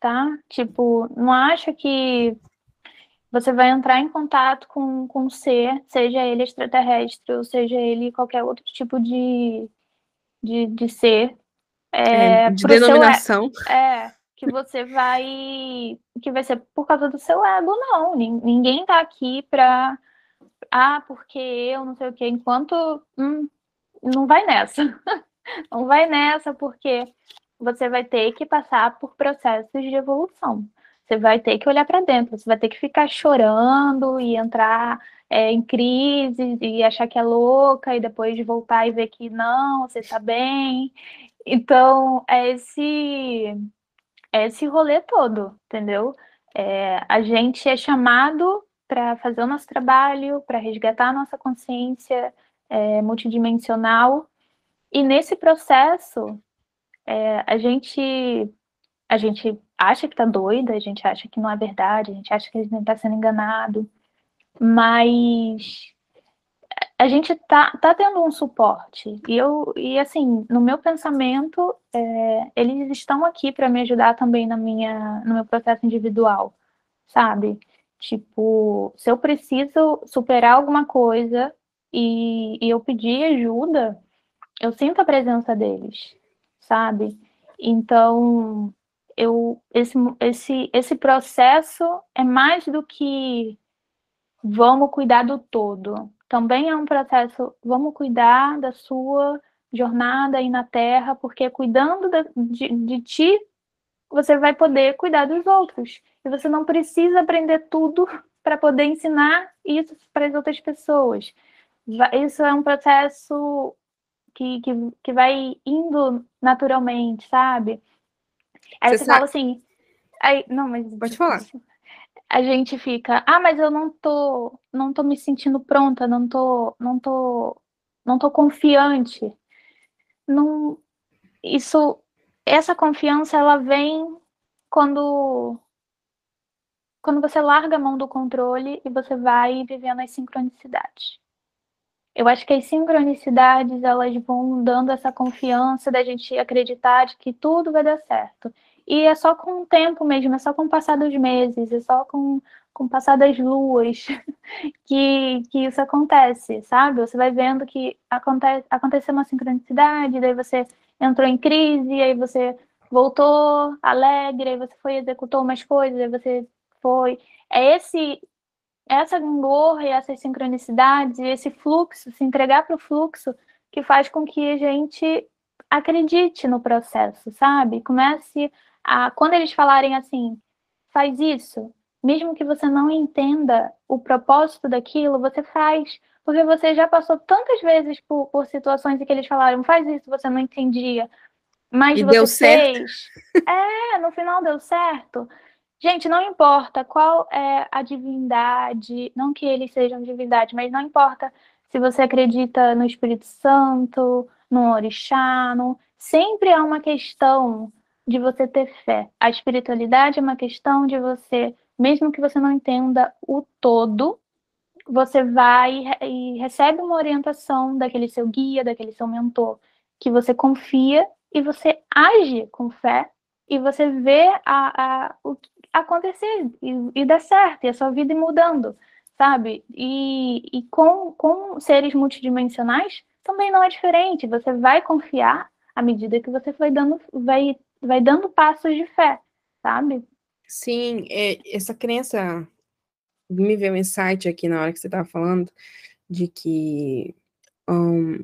tá? Tipo, não acha que você vai entrar em contato com, com um ser, seja ele extraterrestre ou seja ele qualquer outro tipo de, de, de ser. É, é, de denominação. Seu, é, que você vai. que vai ser por causa do seu ego, não. Ninguém tá aqui pra. Ah, porque eu não sei o quê, enquanto. Hum, não vai nessa. *laughs* Não vai nessa, porque você vai ter que passar por processos de evolução. Você vai ter que olhar para dentro, você vai ter que ficar chorando e entrar é, em crise e achar que é louca e depois voltar e ver que não, você está bem. Então, é esse, é esse rolê todo, entendeu? É, a gente é chamado para fazer o nosso trabalho, para resgatar a nossa consciência é, multidimensional. E nesse processo, é, a gente a gente acha que está doida, a gente acha que não é verdade, a gente acha que a gente está sendo enganado, mas a gente tá, tá tendo um suporte. E eu e assim, no meu pensamento, é, eles estão aqui para me ajudar também na minha no meu processo individual, sabe? Tipo, se eu preciso superar alguma coisa e, e eu pedir ajuda, eu sinto a presença deles, sabe? Então, eu esse esse esse processo é mais do que vamos cuidar do todo também é um processo, vamos cuidar da sua jornada aí na Terra, porque cuidando de, de ti, você vai poder cuidar dos outros. E você não precisa aprender tudo *laughs* para poder ensinar isso para as outras pessoas. Isso é um processo que, que, que vai indo naturalmente, sabe? Aí você, você fala assim. Aí, não, mas. Pode falar a gente fica, ah, mas eu não tô, não tô me sentindo pronta, não tô, não tô, não tô confiante. Não, isso, essa confiança ela vem quando quando você larga a mão do controle e você vai vivendo as sincronicidades. Eu acho que as sincronicidades elas vão dando essa confiança da gente acreditar de que tudo vai dar certo. E é só com o tempo mesmo, é só com o passar dos meses, é só com, com o passar das luas *laughs* que, que isso acontece, sabe? Você vai vendo que acontece, aconteceu uma sincronicidade, daí você entrou em crise, aí você voltou alegre, aí você foi executou umas coisas, aí você foi. É esse essa gangorra e essas sincronicidades e esse fluxo, se entregar para o fluxo, que faz com que a gente acredite no processo, sabe? Comece a, quando eles falarem assim, faz isso, mesmo que você não entenda o propósito daquilo, você faz. Porque você já passou tantas vezes por, por situações em que eles falaram, faz isso, você não entendia. Mas e você deu fez. Certo. É, no final deu certo. Gente, não importa qual é a divindade, não que eles sejam divindade, mas não importa se você acredita no Espírito Santo, no Orixá, no... sempre há uma questão de você ter fé. A espiritualidade é uma questão de você, mesmo que você não entenda o todo, você vai e recebe uma orientação daquele seu guia, daquele seu mentor, que você confia e você age com fé e você vê a, a, o acontecer e, e dar certo, e a sua vida ir mudando, sabe? E, e com, com seres multidimensionais também não é diferente. Você vai confiar à medida que você vai dando, vai vai dando passos de fé, sabe? Sim, é, essa crença me veio um insight aqui na hora que você estava falando de que um,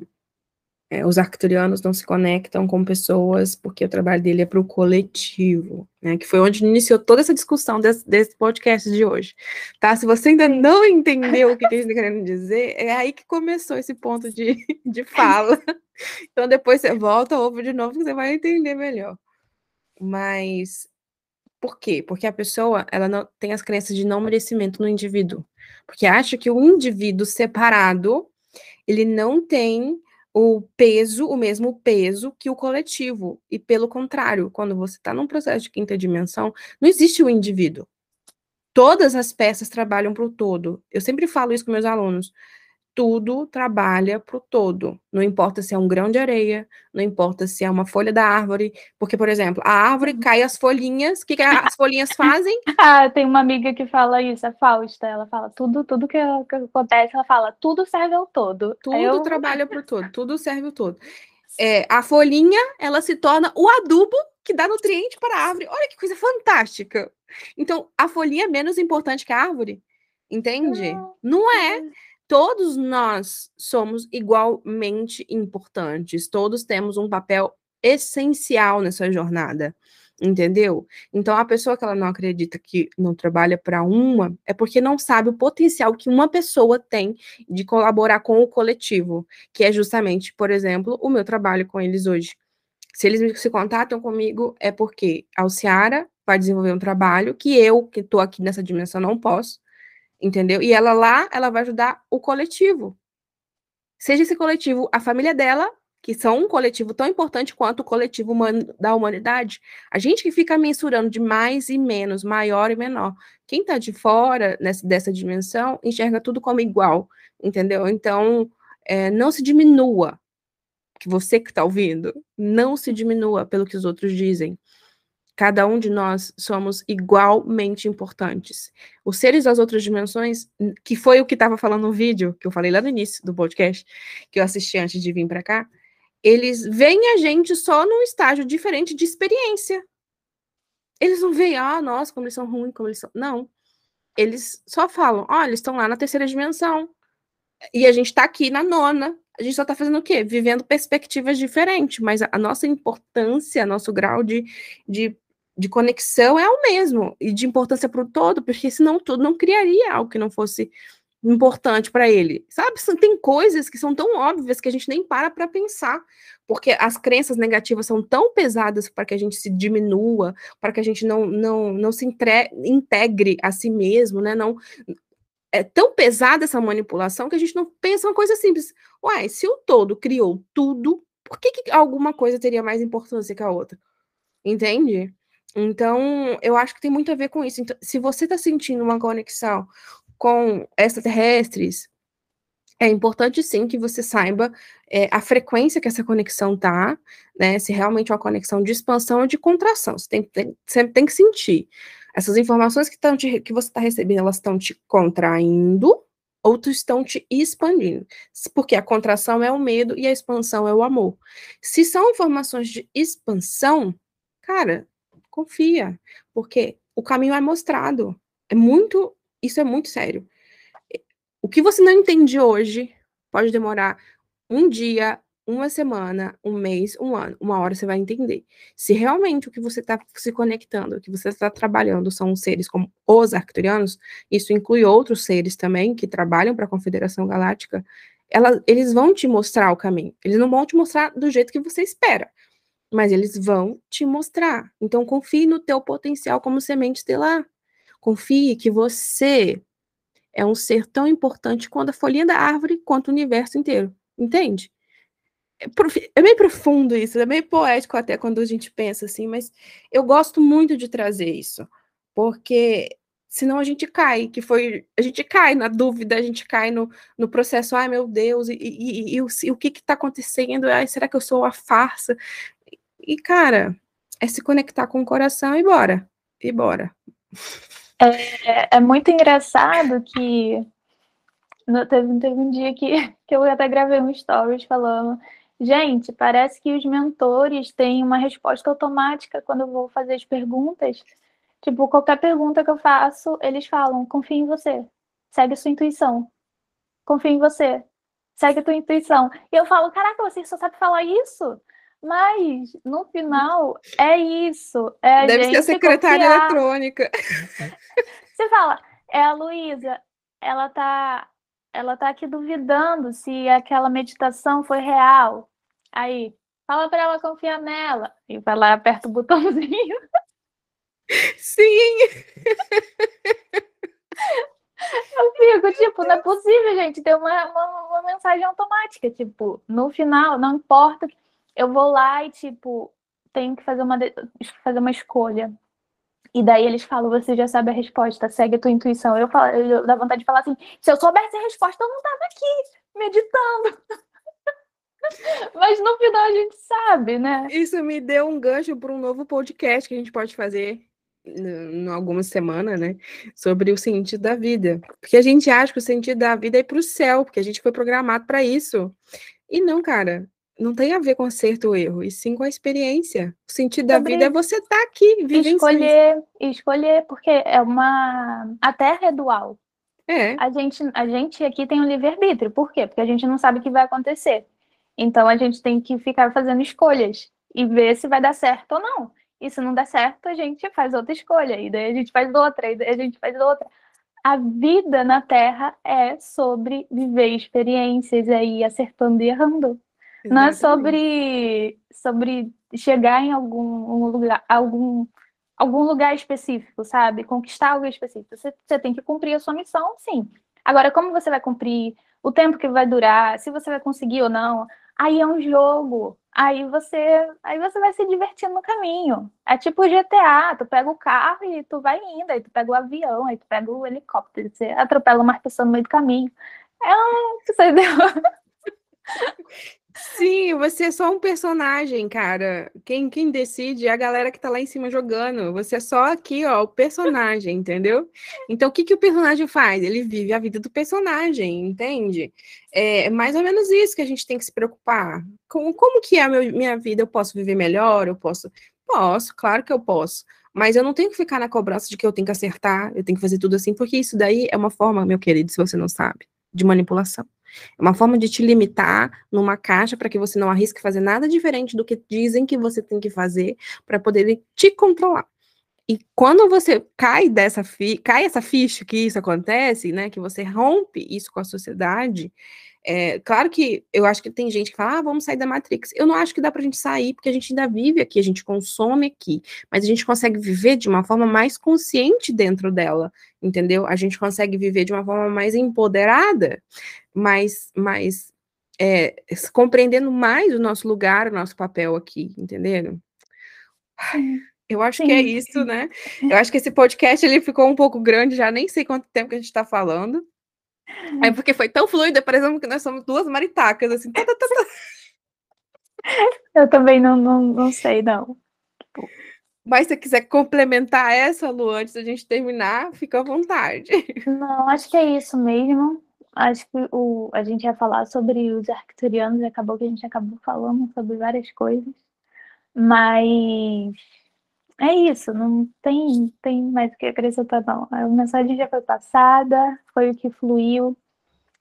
é, os arcturianos não se conectam com pessoas porque o trabalho dele é para o coletivo, né? Que foi onde iniciou toda essa discussão desse, desse, podcast de hoje, tá? Se você ainda não entendeu o que, que eles estão querendo dizer, é aí que começou esse ponto de, *laughs* de fala. Então depois você volta, ouve de novo que você vai entender melhor. Mas por quê? Porque a pessoa ela não tem as crenças de não merecimento no indivíduo. Porque acha que o indivíduo separado, ele não tem o peso, o mesmo peso que o coletivo. E pelo contrário, quando você está num processo de quinta dimensão, não existe o indivíduo. Todas as peças trabalham para o todo. Eu sempre falo isso com meus alunos tudo trabalha para o todo. Não importa se é um grão de areia, não importa se é uma folha da árvore, porque, por exemplo, a árvore uhum. cai as folhinhas, o que, que as folhinhas *laughs* fazem? ah, tem uma amiga que fala isso, a Fausta, ela fala tudo, tudo que, que acontece, ela fala, tudo serve ao todo. Tudo eu... trabalha para o todo, tudo serve ao todo. É, a folhinha, ela se torna o adubo que dá nutriente para a árvore. Olha que coisa fantástica. Então, a folhinha é menos importante que a árvore, entende? Não, não é todos nós somos igualmente importantes, todos temos um papel essencial nessa jornada, entendeu? Então a pessoa que ela não acredita que não trabalha para uma é porque não sabe o potencial que uma pessoa tem de colaborar com o coletivo, que é justamente, por exemplo, o meu trabalho com eles hoje. Se eles se contatam comigo é porque Alciara vai desenvolver um trabalho que eu, que estou aqui nessa dimensão, não posso, entendeu? E ela lá, ela vai ajudar o coletivo. Seja esse coletivo a família dela, que são um coletivo tão importante quanto o coletivo humano, da humanidade. A gente que fica mensurando de mais e menos, maior e menor. Quem está de fora nessa, dessa dimensão enxerga tudo como igual, entendeu? Então, é, não se diminua, que você que está ouvindo, não se diminua pelo que os outros dizem. Cada um de nós somos igualmente importantes. Os seres das outras dimensões, que foi o que estava falando no vídeo, que eu falei lá no início do podcast, que eu assisti antes de vir para cá, eles veem a gente só num estágio diferente de experiência. Eles não veem, ah, nossa, como eles são ruins, como eles são. Não. Eles só falam, olha, eles estão lá na terceira dimensão. E a gente está aqui na nona. A gente só está fazendo o quê? Vivendo perspectivas diferentes, mas a, nossa importância, nosso grau de, de de conexão é o mesmo, e de importância para o todo, porque senão tudo não criaria algo que não fosse importante para ele. Sabe? Tem coisas que são tão óbvias que a gente nem para para pensar, porque as crenças negativas são tão pesadas para que a gente se diminua, para que a gente não, não, não se entre, integre a si mesmo, né? Não, é tão pesada essa manipulação que a gente não pensa uma coisa simples. Uai, se o todo criou tudo, por que, que alguma coisa teria mais importância que a outra? Entende? Então, eu acho que tem muito a ver com isso. Então, se você está sentindo uma conexão com extraterrestres, é importante sim que você saiba é, a frequência que essa conexão tá, né? Se realmente é uma conexão de expansão ou de contração. Você tem, tem, sempre tem que sentir. Essas informações que, te, que você está recebendo, elas estão te contraindo ou estão te expandindo. Porque a contração é o medo e a expansão é o amor. Se são informações de expansão, cara, confia, porque o caminho é mostrado. É muito, isso é muito sério. O que você não entende hoje pode demorar um dia, uma semana, um mês, um ano. Uma hora você vai entender. Se realmente o que você está se conectando, o que você está trabalhando são seres como os arcturianos, isso inclui outros seres também que trabalham para a Confederação Galáctica, ela, eles vão te mostrar o caminho. Eles não vão te mostrar do jeito que você espera mas eles vão te mostrar. Então confie no teu potencial como semente estelar. Confie que você é um ser tão importante quanto a folhinha da árvore, quanto o universo inteiro. Entende? É, é meio profundo isso, é meio poético até quando a gente pensa assim, mas eu gosto muito de trazer isso, porque senão a gente cai, que foi, a gente cai na dúvida, a gente cai no, no processo, ai meu Deus, e, e, e, e o, o que está acontecendo? Ai, será que eu sou uma farsa? E, cara, é se conectar com o coração e bora. E bora. É, é muito engraçado que no, teve, teve um dia que, *laughs* que eu até gravei um stories falando. Gente, parece que os mentores têm uma resposta automática quando eu vou fazer as perguntas. Tipo, qualquer pergunta que eu faço, eles falam: confia em você, segue a sua intuição. Confia em você, segue a tua intuição. E eu falo: caraca, você só sabe falar isso? Mas, no final, é isso. É Deve ser a secretária eletrônica. *laughs* Você fala, é a Luísa, ela tá, ela tá aqui duvidando se aquela meditação foi real. Aí, fala para ela confiar nela. E vai lá, aperta o botãozinho. Sim! *laughs* Eu fico, tipo, não é possível, gente, ter uma, uma, uma mensagem automática. Tipo, no final, não importa eu vou lá e, tipo, tenho que fazer uma, fazer uma escolha. E daí eles falam, você já sabe a resposta, segue a tua intuição. Eu, falo, eu dá vontade de falar assim, se eu soubesse a resposta, eu não tava aqui, meditando. *laughs* Mas no final a gente sabe, né? Isso me deu um gancho para um novo podcast que a gente pode fazer em algumas semanas, né? Sobre o sentido da vida. Porque a gente acha que o sentido da vida é ir para o céu, porque a gente foi programado para isso. E não, cara não tem a ver com acerto ou erro, e sim com a experiência. O sentido da vida é você estar tá aqui, vivendo Escolher, escolher, porque é uma. A terra é dual. É. A, gente, a gente aqui tem um livre-arbítrio. Por quê? Porque a gente não sabe o que vai acontecer. Então a gente tem que ficar fazendo escolhas e ver se vai dar certo ou não. E se não der certo, a gente faz outra escolha, e daí a gente faz outra, e daí a gente faz outra. A vida na Terra é sobre viver experiências aí, acertando e errando. Exatamente. Não é sobre, sobre chegar em algum lugar, algum, algum lugar específico, sabe? Conquistar algo específico. Você, você tem que cumprir a sua missão, sim. Agora, como você vai cumprir, o tempo que vai durar, se você vai conseguir ou não, aí é um jogo. Aí você, aí você vai se divertindo no caminho. É tipo GTA, tu pega o carro e tu vai indo, aí tu pega o avião, aí tu pega o helicóptero, você atropela uma pessoa no meio do caminho. É um, entendeu? *laughs* Sim, você é só um personagem, cara. Quem, quem decide é a galera que tá lá em cima jogando. Você é só aqui, ó, o personagem, entendeu? Então, o que, que o personagem faz? Ele vive a vida do personagem, entende? É mais ou menos isso que a gente tem que se preocupar. Com, como que é a meu, minha vida? Eu posso viver melhor? Eu posso? Posso, claro que eu posso. Mas eu não tenho que ficar na cobrança de que eu tenho que acertar, eu tenho que fazer tudo assim, porque isso daí é uma forma, meu querido, se você não sabe, de manipulação. É uma forma de te limitar numa caixa para que você não arrisque fazer nada diferente do que dizem que você tem que fazer para poder te controlar. E quando você cai dessa cai essa ficha que isso acontece, né, que você rompe isso com a sociedade, é, claro que eu acho que tem gente que fala, ah, vamos sair da Matrix. Eu não acho que dá pra gente sair, porque a gente ainda vive aqui, a gente consome aqui, mas a gente consegue viver de uma forma mais consciente dentro dela, entendeu? A gente consegue viver de uma forma mais empoderada, mais, mais é, compreendendo mais o nosso lugar, o nosso papel aqui, entenderam? Eu acho Sim. que é isso, né? Eu acho que esse podcast ele ficou um pouco grande, já nem sei quanto tempo que a gente está falando. É porque foi tão fluido, parecendo que nós somos duas maritacas, assim. Tá, tá, tá, tá. Eu também não, não, não sei, não. Mas se você quiser complementar essa, Lu, antes da gente terminar, fica à vontade. Não, acho que é isso mesmo. Acho que o, a gente ia falar sobre os arcturianos acabou que a gente acabou falando sobre várias coisas. Mas é isso, não tem, tem mais o que acrescentar, não. A mensagem já foi passada, foi o que fluiu.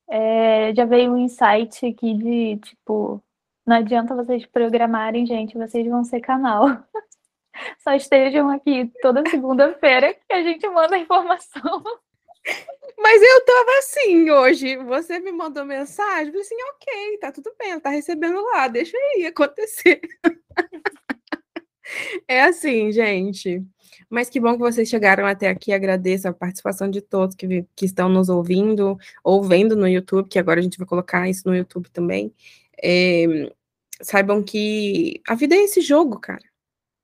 É, já veio um insight aqui de, tipo, não adianta vocês programarem, gente, vocês vão ser canal. *laughs* Só estejam aqui toda segunda-feira que a gente manda a informação. Mas eu tava assim hoje. Você me mandou mensagem, falei assim, ok, tá tudo bem, tá recebendo lá, deixa aí acontecer. *laughs* É assim, gente. Mas que bom que vocês chegaram até aqui. Agradeço a participação de todos que, que estão nos ouvindo ou vendo no YouTube, que agora a gente vai colocar isso no YouTube também. É, saibam que a vida é esse jogo, cara.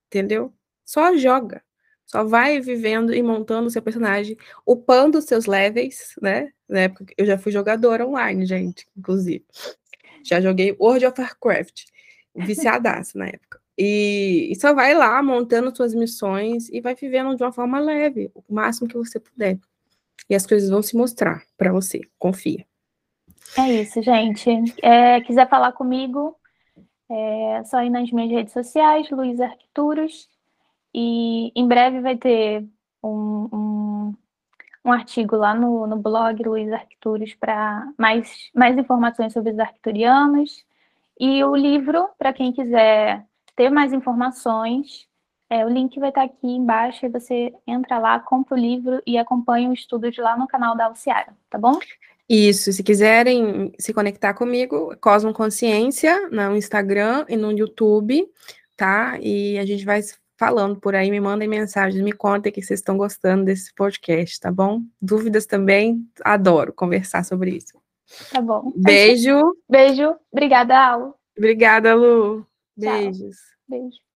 Entendeu? Só joga. Só vai vivendo e montando o seu personagem, upando os seus levels, né? Na época eu já fui jogadora online, gente, inclusive. Já joguei World of Warcraft. Viciadaço na época. E, e, só vai lá montando suas missões e vai vivendo de uma forma leve, o máximo que você puder. E as coisas vão se mostrar para você, confia. É isso, gente. É, quiser falar comigo, é só ir nas minhas redes sociais, Luiz Arquituros. E em breve vai ter um, um, um artigo lá no, no blog Luiz Arquituros para mais, mais informações sobre os arquiturianos. E o livro, para quem quiser ter mais informações, é, o link vai estar aqui embaixo e você entra lá, compra o livro e acompanha o estudo de lá no canal da Alciara, tá bom? Isso, se quiserem se conectar comigo, Cosmo Consciência no Instagram e no YouTube, tá? E a gente vai falando por aí, me mandem mensagens, me contem que vocês estão gostando desse podcast, tá bom? Dúvidas também, adoro conversar sobre isso. Tá bom. Beijo. Beijo. Obrigada, Al. Obrigada, Lu. Beijos. Tchau. Beijo.